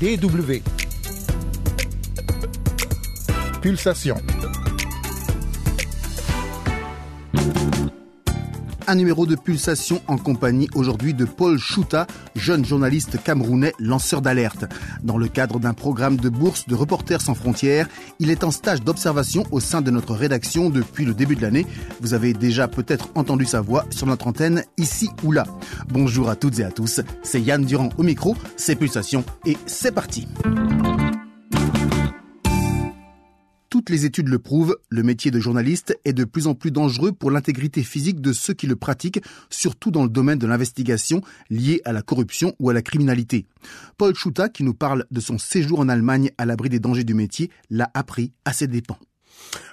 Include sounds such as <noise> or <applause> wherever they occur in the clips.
DW. Pulsation. Un numéro de pulsation en compagnie aujourd'hui de Paul Chouta, jeune journaliste camerounais lanceur d'alerte. Dans le cadre d'un programme de bourse de Reporters sans frontières, il est en stage d'observation au sein de notre rédaction depuis le début de l'année. Vous avez déjà peut-être entendu sa voix sur notre antenne ici ou là. Bonjour à toutes et à tous, c'est Yann Durand au micro, c'est Pulsation et c'est parti. Les études le prouvent, le métier de journaliste est de plus en plus dangereux pour l'intégrité physique de ceux qui le pratiquent, surtout dans le domaine de l'investigation liée à la corruption ou à la criminalité. Paul Schuta, qui nous parle de son séjour en Allemagne à l'abri des dangers du métier, l'a appris à ses dépens.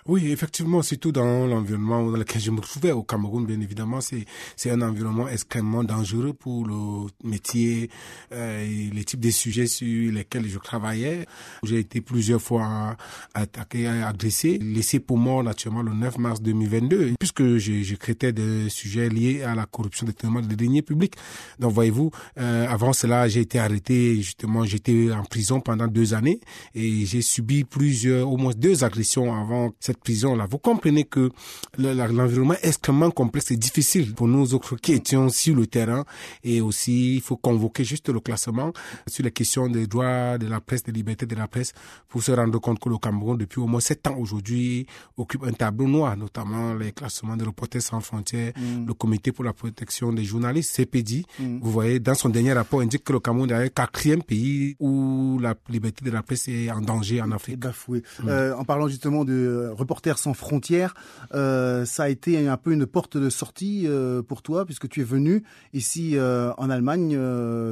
Oui, effectivement, surtout dans l'environnement dans lequel je me trouvais au Cameroun, bien évidemment, c'est c'est un environnement extrêmement dangereux pour le métier euh, et les types de sujets sur lesquels je travaillais. J'ai été plusieurs fois attaqué, agressé, laissé pour mort naturellement le 9 mars 2022, puisque je, je traitais des sujets liés à la corruption des des deniers publics. Donc, voyez-vous, euh, avant cela, j'ai été arrêté, justement, j'étais en prison pendant deux années et j'ai subi plusieurs, au moins deux agressions avant cette prison-là. Vous comprenez que l'environnement est extrêmement complexe et difficile pour nous autres qui étions sur le terrain. Et aussi, il faut convoquer juste le classement sur les questions des droits de la presse, des libertés de la presse, pour se rendre compte que le Cameroun, depuis au moins sept ans aujourd'hui, occupe un tableau noir, notamment les classements des Reporters sans frontières, mm. le Comité pour la protection des journalistes, CPD. Mm. Vous voyez, dans son dernier rapport, indique que le Cameroun est le quatrième pays où la liberté de la presse est en danger en Afrique. Bafoué. Mm. Euh, en parlant justement de Reporters sans frontières, euh, ça a été un peu une porte de sortie euh, pour toi puisque tu es venu ici euh, en Allemagne,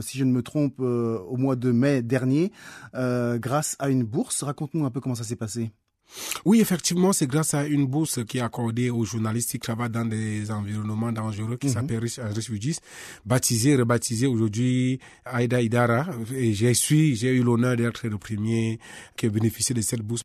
si je ne me trompe, au mois de mai dernier, grâce à une bourse. Raconte-nous un peu comment ça s'est passé. Oui, effectivement, c'est grâce à une bourse qui est accordée aux journalistes qui travaillent dans des environnements dangereux qui mm s'appelle Refugees, baptisé, rebaptisé aujourd'hui Aida Idara. Et j'ai j'ai eu l'honneur d'être le premier qui a bénéficié de cette bourse.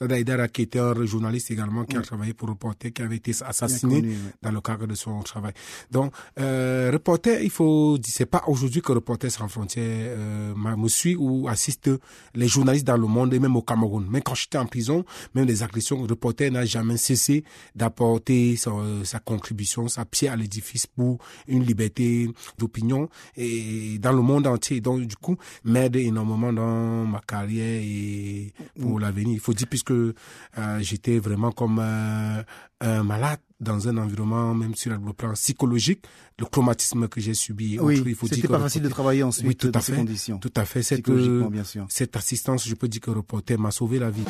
Dada qui était un journaliste également, qui a travaillé pour Reporter, qui avait été assassiné dans le cadre de son travail. Donc, euh, Reporter, il faut dire, c'est pas aujourd'hui que Reporter sans frontières euh, me suit ou assiste les journalistes dans le monde et même au Cameroun. Même quand j'étais en prison, même les agressions, Reporter n'a jamais cessé d'apporter sa, sa, contribution, sa pierre à l'édifice pour une liberté d'opinion et dans le monde entier. Donc, du coup, m'aide énormément dans ma carrière et pour mm. l'avenir faut dire puisque euh, j'étais vraiment comme euh, un malade dans un environnement, même sur le plan psychologique, le traumatisme que j'ai subi. Oui, il faut pas facile de travailler ensuite oui, tout dans à ces conditions. Tout à fait. Cette, euh, bien sûr. cette assistance, je peux dire que reporter m'a sauvé la vie.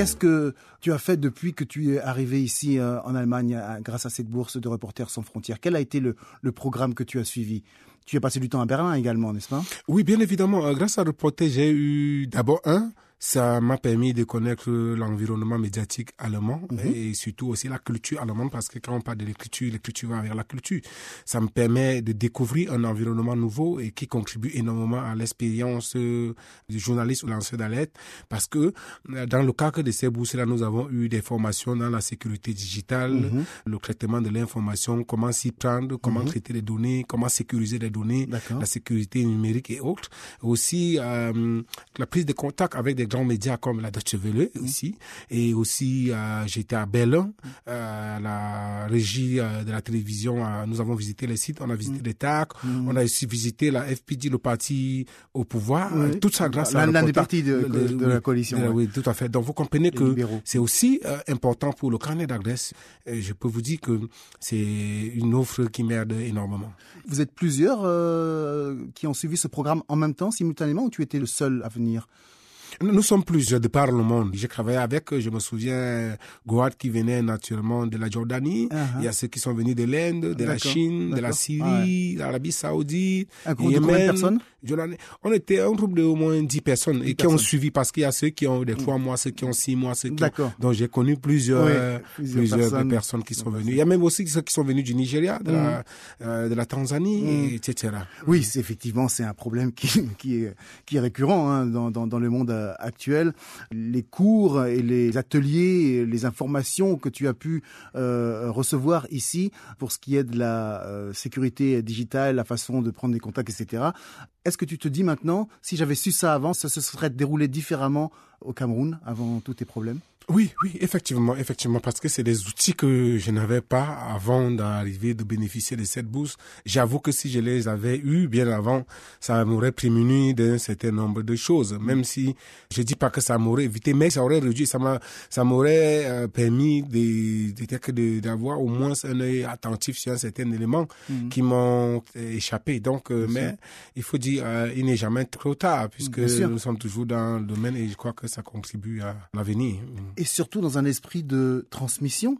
Qu'est-ce que tu as fait depuis que tu es arrivé ici euh, en Allemagne grâce à cette bourse de Reporters sans frontières? Quel a été le, le programme que tu as suivi? Tu as passé du temps à Berlin également, n'est-ce pas? Oui, bien évidemment. Euh, grâce à Reporters, j'ai eu d'abord un ça m'a permis de connaître l'environnement médiatique allemand mhm. et surtout aussi la culture allemande parce que quand on parle de l'écriture, l'écriture va vers la culture. Ça me permet de découvrir un environnement nouveau et qui contribue énormément à l'expérience euh, du journaliste ou lanceur d'alerte parce que euh, dans le cadre de ces bourses-là, nous avons eu des formations dans la sécurité digitale, mhm. le traitement de l'information, comment s'y prendre, comment mhm. traiter les données, comment sécuriser les données, la sécurité numérique et autres. Aussi, euh, la prise de contact avec des grands médias comme la Deutsche Welle mm. ici. Et aussi, euh, j'étais à Berlin, euh, la régie euh, de la télévision. nous avons visité les sites, on a visité mm. les TAC, mm. on a aussi visité la FPD, le parti au pouvoir. Tout ça grâce à l'un des partis de, de, la coalition. Oui, tout à fait. Donc, vous comprenez que c'est aussi important pour le carnet d'adresse. Je peux vous dire que c'est une offre qui m'aide énormément. Vous êtes plusieurs qui ont suivi ce programme en même temps, simultanément, ou tu étais le seul à venir? Nous sommes plusieurs de par le monde. J'ai travaillé avec, je me souviens, Goat qui venait naturellement de la Jordanie. Uh-huh. Il y a ceux qui sont venus de l'Inde, de la Chine, de la Syrie, de l'Arabie Saoudite. Un groupe de combien de personnes? On était un groupe de au moins 10 personnes et qui ont suivi parce qu'il y a ceux qui ont des trois mois, ceux qui ont six mois, ceux qui ont... Donc j'ai connu plusieurs, plusieurs, personnes. qui sont venues. Il y a même aussi ceux qui sont venus du Nigeria, de, la, mm. euh, de la Tanzanie, mm. etc. Oui, effectivement, c'est un problème qui, <laughs> qui, est, qui est récurrent hein, dans, dans, dans le monde euh, actuelle. Les cours et les ateliers, les informations que tu as pu euh, recevoir ici pour ce qui est de la sécurité digitale, la façon de prendre des contacts, etc. Est-ce que tu te dis maintenant, si j'avais su ça avant, ça se serait déroulé différemment au Cameroun avant tous tes problèmes? Oui, oui, effectivement, effectivement, parce que c'est des outils que je n'avais pas avant d'arriver de bénéficier de cette bourse. J'avoue que si je les avais eus bien avant, ça m'aurait prémuni d'un certain nombre de choses. Même si je dis pas que ça m'aurait évité, mais ça aurait réduit, ça m'a, ça m'aurait euh, permis de, d'avoir au moins un œil attentif sur un certain élément mhm. qui m'ont échappé. Donc, euh, mais il faut dire, euh, il n'est jamais trop tard puisque nous sommes toujours dans le domaine et je crois que ça contribue à l'avenir et surtout dans un esprit de transmission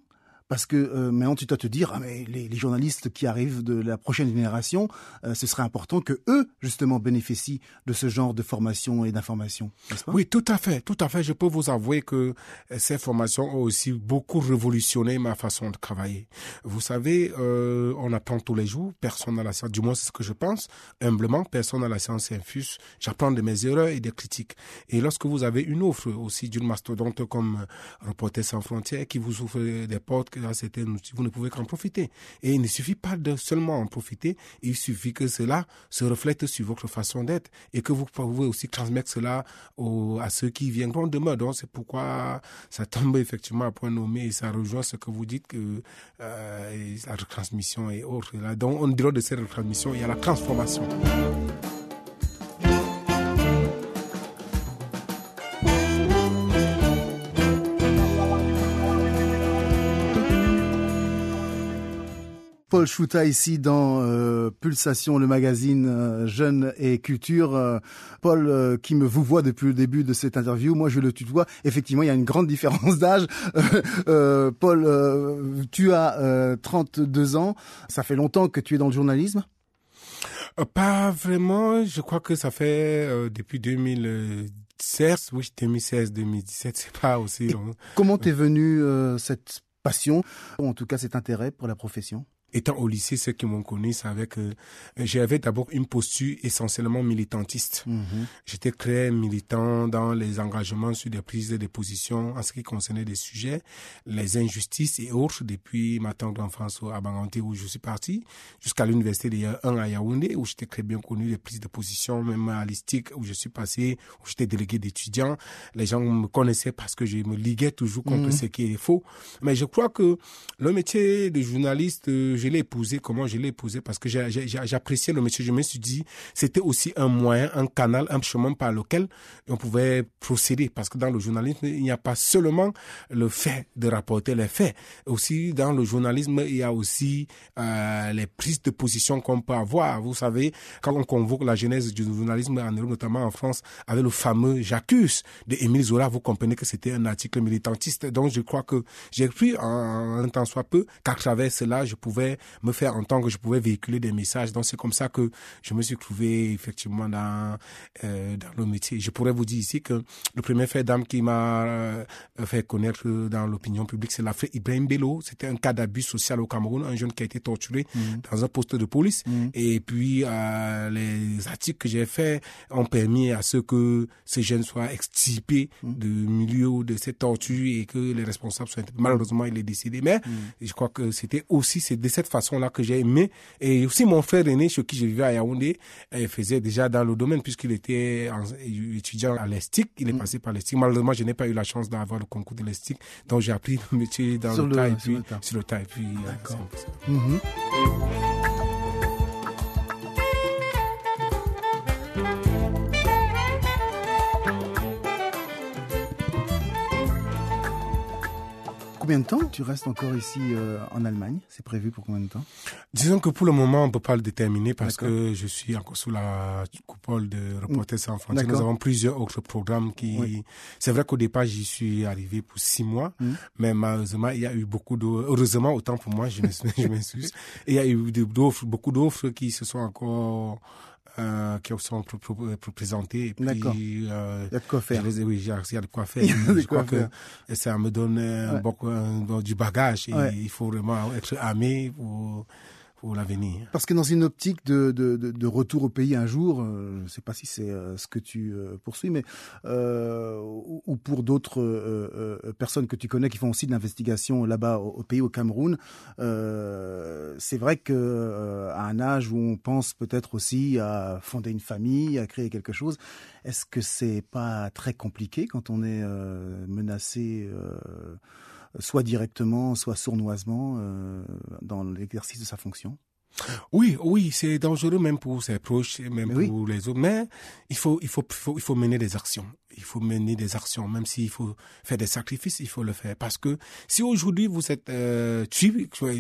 parce que euh, maintenant tu dois te dire ah, mais les, les, journalistes qui arrivent de la prochaine génération, euh, ce serait important que eux justement bénéficient de ce genre de formation et d'information. Oui, tout à fait, tout à fait. Je peux vous avouer que euh, ces formations ont aussi beaucoup révolutionné ma façon de travailler. Vous savez, euh, on apprend tous les jours, personne n'a la science, du moins c'est ce que je pense. Humblement, personne n'a la science infuse. J'apprends de mes erreurs et des critiques. Et lorsque vous avez une offre aussi d'une mastodonte comme Reporter sans frontières qui vous ouvre des portes vous ne pouvez qu'en profiter. Et il ne suffit pas de seulement en profiter, il suffit que cela se reflète sur votre façon d'être et que vous pouvez aussi transmettre cela à ceux qui viendront demain. Donc c'est pourquoi ça tombe effectivement à point nommé et ça rejoint ce que vous dites que euh, la retransmission et autres. Donc on dirait de cette retransmission, il y a la transformation. Paul Chouta ici dans euh, Pulsation, le magazine euh, Jeune et Culture. Euh, Paul, qui me vous voit depuis le début de cette interview, moi je le tutoie. Effectivement, il y a une grande différence d'âge. <laughs> Paul, tu as 32 ans. Ça fait longtemps que tu es dans le journalisme? Pas vraiment. Je crois que ça fait depuis 2016, oui, 2016, 2017, c'est pas aussi long. Comment t'es venu cette passion, ou en tout cas cet intérêt pour la profession? Étant au lycée, ceux qui m'ont connu savaient que j'avais d'abord une posture essentiellement militantiste. Mhm. J'étais très militant dans les engagements sur des prises de position en ce qui concernait des sujets, les injustices et autres, depuis ma tendre enfance à Banganté où je suis parti, jusqu'à l'université de 1 à Yaoundé où j'étais très bien connu des prises de position, même à l'ISTIC où je suis passé, où j'étais délégué d'étudiants. Les gens me connaissaient parce que je me liguais toujours contre mhm. ce qui est faux. Mais je crois que le métier de journaliste, je l'ai épousé, comment je l'ai épousé, parce que j'appréciais le métier. Je me suis dit, c'était aussi un moyen, un canal, un chemin par lequel on pouvait procéder. Parce que dans le journalisme, il n'y a pas seulement le fait de rapporter les faits. Aussi, dans le journalisme, il y a aussi euh, les prises de position qu'on peut avoir. Vous savez, quand on convoque la genèse du journalisme en Europe, notamment en France, avec le fameux J'accuse de Émile Zola, vous comprenez que c'était un article militantiste. Donc, je crois que j'ai pris en un temps soit peu qu'à travers cela, je pouvais me faire entendre que je pouvais véhiculer des messages. Donc c'est comme ça que je me suis trouvé effectivement dans euh, dans le métier. Je pourrais vous dire ici que le premier fait d'âme qui m'a euh, fait connaître dans l'opinion publique, c'est l'affaire Ibrahim Bello. C'était un cas d'abus social au Cameroun, un jeune qui a été torturé mhm. dans un poste de police. Mhm. Et puis euh, les articles que j'ai faits ont permis à ce que ces jeunes soient extirpés mhm. du milieu de cette torture et que les responsables soient malheureusement il est décédé. Mais je crois que c'était aussi c'est de cette façon là que j'ai aimé. Et aussi mon frère aîné, chez qui je vivais à Yaoundé, faisait déjà dans le domaine puisqu'il était étudiant à l'ESTIC. Il est mm. passé par l'ESTIC. Malheureusement, je n'ai pas eu la chance d'avoir le concours de l'ESTIC. Donc j'ai appris le métier dans le, tas et puis sur le tas. Et puis, combien de temps tu restes encore ici euh, en Allemagne? C'est prévu pour combien de temps? Disons que pour le moment, on ne peut pas le déterminer parce que je suis encore sous la coupole de Reporters sans frontières. Nous avons plusieurs autres programmes qui... C'est vrai qu'au départ, j'y suis arrivé pour six mois, hmm. mais malheureusement, il y a eu beaucoup de... Heureusement, autant pour moi, je <laughs> m'excuse. il y a eu beaucoup d'offres qui se sont encore euh, qui sont présentés. D'accord. il y a de quoi faire. oui, il y a de quoi faire. je <laughs> crois que ça me donne beaucoup, du bagage et il faut vraiment être armé pour Parce que dans une optique de, de, de, retour au pays un jour, euh, je ne sais pas si c'est euh, ce que tu euh, poursuis, mais ou, pour d'autres personnes que tu connais qui font aussi de l'investigation là-bas au, pays, au Cameroun, c'est vrai que à un âge où on pense peut-être aussi à fonder une famille, à créer quelque chose, est-ce que c'est pas très compliqué quand on est menacé soit directement, soit sournoisement euh, dans l'exercice de sa fonction. Oui, oui, c'est dangereux même pour ses proches, même pour les autres. Mais il faut, il faut, il faut mener des actions il faut mener des actions, même s'il faut faire des sacrifices, il faut le faire. Parce que si aujourd'hui vous êtes euh,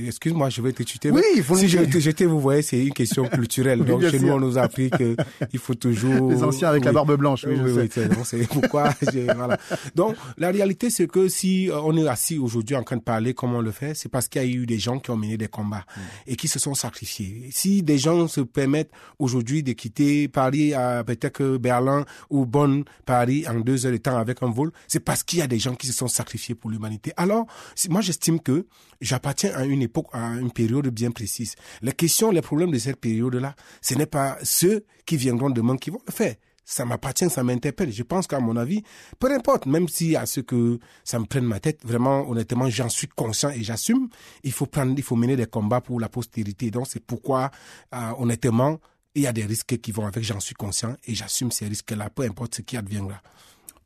excuse-moi, je vais te tuer. Oui, il faut si je te jeter, vous voyez, c'est une question culturelle. <laughs> Donc chez nous, on nous a appris que <laughs> il faut toujours les anciens avec la barbe blanche. Oui, oui, oui c'est <laughs> pourquoi. voilà. Donc la réalité, c'est que si euh, on est assis aujourd'hui en train de parler, comment on le fait, c'est parce qu'il y a eu des gens qui ont mené des combats mm. et qui se sont sacrifiés. Si des gens se permettent aujourd'hui de quitter Paris à peut-être Berlin ou Bonn, Paris en deux heures de temps avec un vol, c'est parce qu'il y a des gens qui se sont sacrifiés pour l'humanité. Alors, moi, j'estime que j'appartiens à une époque, à une période bien précise. Les questions, les problèmes de cette période-là, ce n'est pas ceux qui viendront demain qui vont le faire ça m'appartient, ça m'interpelle. Je pense qu'à mon avis, peu importe, même si à ce que ça me prenne ma tête, vraiment, honnêtement, j'en suis conscient et j'assume. Il faut prendre, il faut mener des combats pour la postérité. Donc, c'est pourquoi, euh, honnêtement, il y a des risques qui vont avec, j'en suis conscient et j'assume ces risques-là, peu importe ce qui adviendra.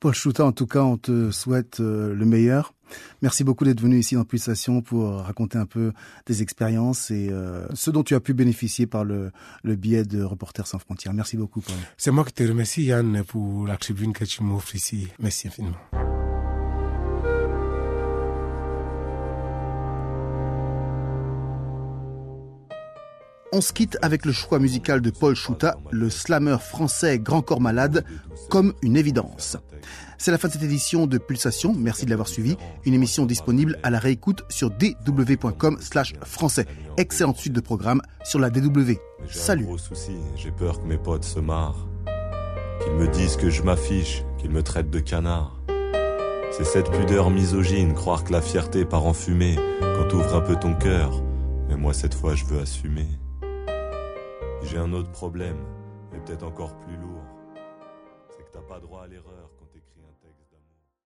Paul Chouta, en tout cas, on te souhaite euh, le meilleur. Merci beaucoup d'être venu ici dans Pulsation pour raconter un peu des expériences et euh, ce dont tu as pu bénéficier par le, le biais de Reporters sans frontières. Merci beaucoup, Paul. C'est moi qui te remercie, Yann, pour la tribune que tu m'offres ici. Merci infiniment. On se quitte avec le choix musical de Paul Chouta, le slammer français Grand Corps Malade, comme une évidence. C'est la fin de cette édition de Pulsation. Merci de l'avoir suivi. Une émission disponible à la réécoute sur dw.com slash français. Excellente suite de programme sur la DW. Salut. j'ai peur que mes potes se marrent. Qu'ils me disent que je m'affiche, qu'ils me traitent de canard. C'est cette pudeur misogyne, croire que la fierté part en fumée quand ouvres un peu ton cœur. Mais moi cette fois je veux assumer. J'ai un autre problème, et peut-être encore plus lourd. C'est que t'as pas droit à l'erreur.